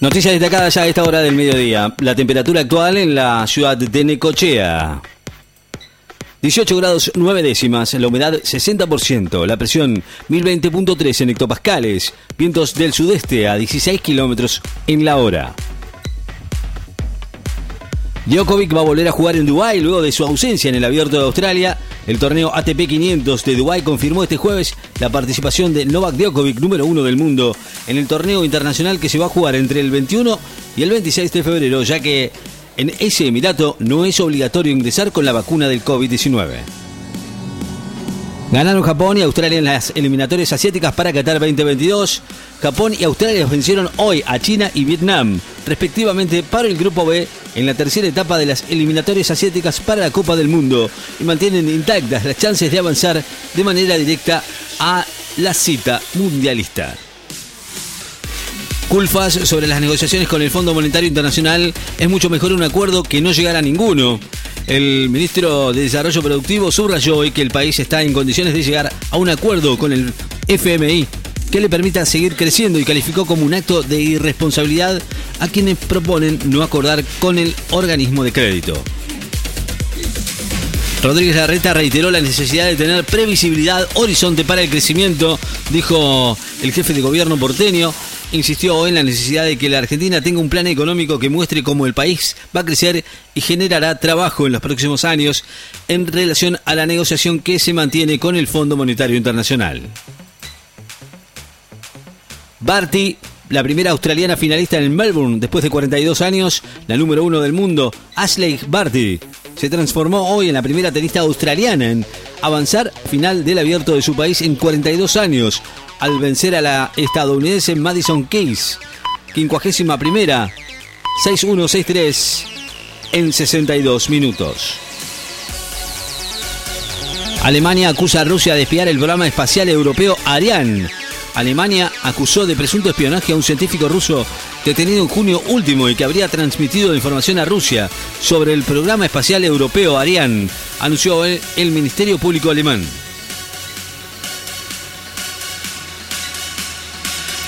Noticias destacadas ya a esta hora del mediodía. La temperatura actual en la ciudad de Necochea. 18 grados 9 décimas, la humedad 60%, la presión 1020.3 en hectopascales, vientos del sudeste a 16 kilómetros en la hora. Djokovic va a volver a jugar en Dubái luego de su ausencia en el Abierto de Australia. El torneo ATP 500 de Dubái confirmó este jueves la participación de Novak Djokovic, número uno del mundo, en el torneo internacional que se va a jugar entre el 21 y el 26 de febrero, ya que en ese emirato no es obligatorio ingresar con la vacuna del COVID-19. Ganaron Japón y Australia en las eliminatorias asiáticas para Qatar 2022. Japón y Australia vencieron hoy a China y Vietnam, respectivamente, para el Grupo B en la tercera etapa de las eliminatorias asiáticas para la Copa del Mundo y mantienen intactas las chances de avanzar de manera directa a la cita mundialista. Culfas sobre las negociaciones con el Fondo Monetario Internacional es mucho mejor un acuerdo que no llegar a ninguno. El ministro de Desarrollo Productivo subrayó hoy que el país está en condiciones de llegar a un acuerdo con el FMI que le permita seguir creciendo y calificó como un acto de irresponsabilidad a quienes proponen no acordar con el organismo de crédito. Rodríguez Larreta reiteró la necesidad de tener previsibilidad, horizonte para el crecimiento, dijo el jefe de gobierno porteño. Insistió en la necesidad de que la Argentina tenga un plan económico que muestre cómo el país va a crecer y generará trabajo en los próximos años en relación a la negociación que se mantiene con el Fondo Monetario Internacional. Barty la primera australiana finalista en Melbourne después de 42 años, la número uno del mundo, Ashley Barty, se transformó hoy en la primera tenista australiana en avanzar final del abierto de su país en 42 años, al vencer a la estadounidense Madison Keys, 51 primera, 6-1-6-3 en 62 minutos. Alemania acusa a Rusia de espiar el programa espacial europeo Ariane Alemania acusó de presunto espionaje a un científico ruso detenido en junio último y que habría transmitido información a Rusia sobre el programa espacial europeo Ariane, anunció el, Ministerio Público alemán.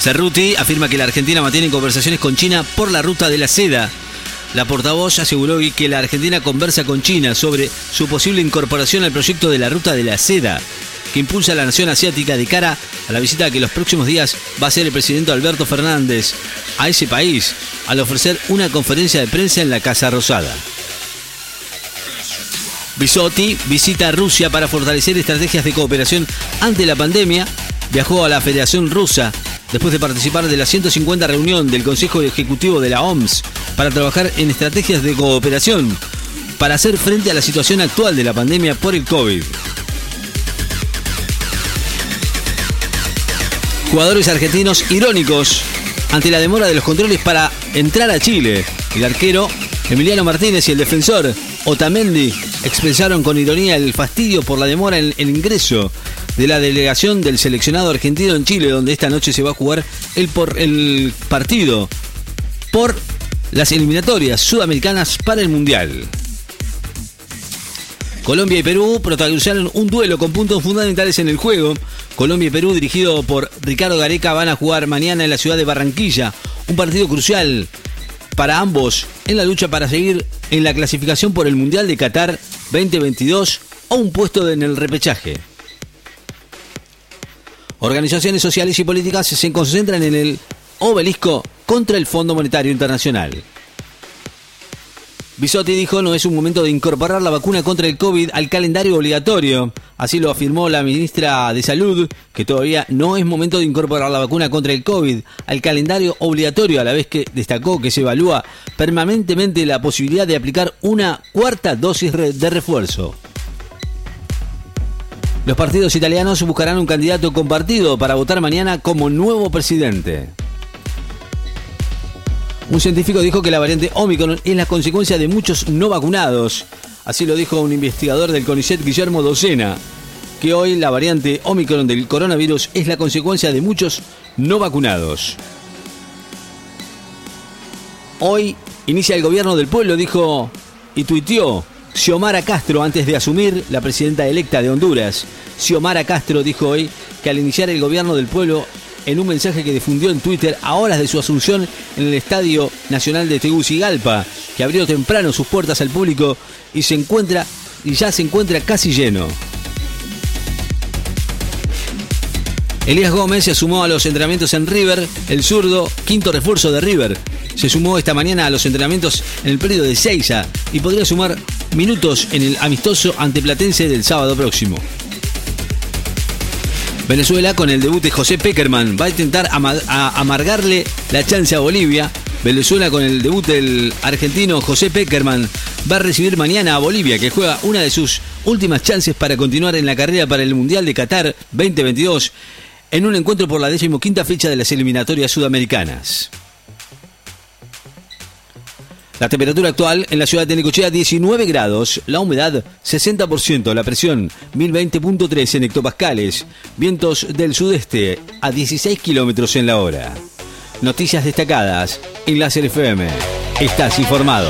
Cerruti afirma que la Argentina mantiene conversaciones con China por la ruta de la seda. La portavoz aseguró que la Argentina conversa con China sobre su posible incorporación al proyecto de la ruta de la seda que impulsa a la nación asiática de cara a la visita que los próximos días va a hacer el presidente Alberto Fernández a ese país al ofrecer una conferencia de prensa en la Casa Rosada. Bisotti visita Rusia para fortalecer estrategias de cooperación ante la pandemia. Viajó a la Federación Rusa después de participar de la 150 reunión del Consejo Ejecutivo de la OMS para trabajar en estrategias de cooperación para hacer frente a la situación actual de la pandemia por el COVID. Jugadores argentinos irónicos ante la demora de los controles para entrar a Chile. El arquero Emiliano Martínez y el defensor Otamendi expresaron con ironía el fastidio por la demora en el ingreso de la delegación del seleccionado argentino en Chile, donde esta noche se va a jugar el, el partido por las eliminatorias sudamericanas para el Mundial. Colombia y Perú protagonizaron un duelo con puntos fundamentales en el juego. Colombia y Perú, dirigido por Ricardo Gareca, van a jugar mañana en la ciudad de Barranquilla. Un partido crucial para ambos en la lucha para seguir en la clasificación por el Mundial de Qatar 2022 o un puesto en el repechaje. Organizaciones sociales y políticas se concentran en el obelisco contra el Fondo Monetario Internacional. Bisotti dijo no es un momento de incorporar la vacuna contra el COVID al calendario obligatorio. Así lo afirmó la ministra de Salud, que todavía no es momento de incorporar la vacuna contra el COVID al calendario obligatorio, a la vez que destacó que se evalúa permanentemente la posibilidad de aplicar una cuarta dosis de refuerzo. Los partidos italianos buscarán un candidato compartido para votar mañana como nuevo presidente. Un científico dijo que la variante Omicron es la consecuencia de muchos no vacunados. Así lo dijo un investigador del CONICET, Guillermo Docena, que hoy la variante Omicron del coronavirus es la consecuencia de muchos no vacunados. Hoy inicia el gobierno del pueblo, dijo y tuiteó Xiomara Castro antes de asumir la presidenta electa de Honduras. Xiomara Castro dijo hoy que al iniciar el gobierno del pueblo en un mensaje que difundió en Twitter a horas de su asunción en el Estadio Nacional de Tegucigalpa, que abrió temprano sus puertas al público y se encuentra y ya se encuentra casi lleno. Elías Gómez se sumó a los entrenamientos en River, el zurdo, quinto refuerzo de River. Se sumó esta mañana a los entrenamientos en el periodo de Seiza y podría sumar minutos en el amistoso ante Platense del sábado próximo. Venezuela con el debut de José Peckerman va a intentar amargarle la chance a Bolivia. Venezuela con el debut del argentino José Peckerman va a recibir mañana a Bolivia, que juega una de sus últimas chances para continuar en la carrera para el Mundial de Qatar 2022 en un encuentro por la decimoquinta fecha de las eliminatorias sudamericanas. La temperatura actual en la ciudad de Necochea 19 grados, la humedad 60%, la presión 1020.3 en hectopascales, vientos del sudeste a 16 kilómetros en la hora. Noticias destacadas en Láser FM. Estás informado.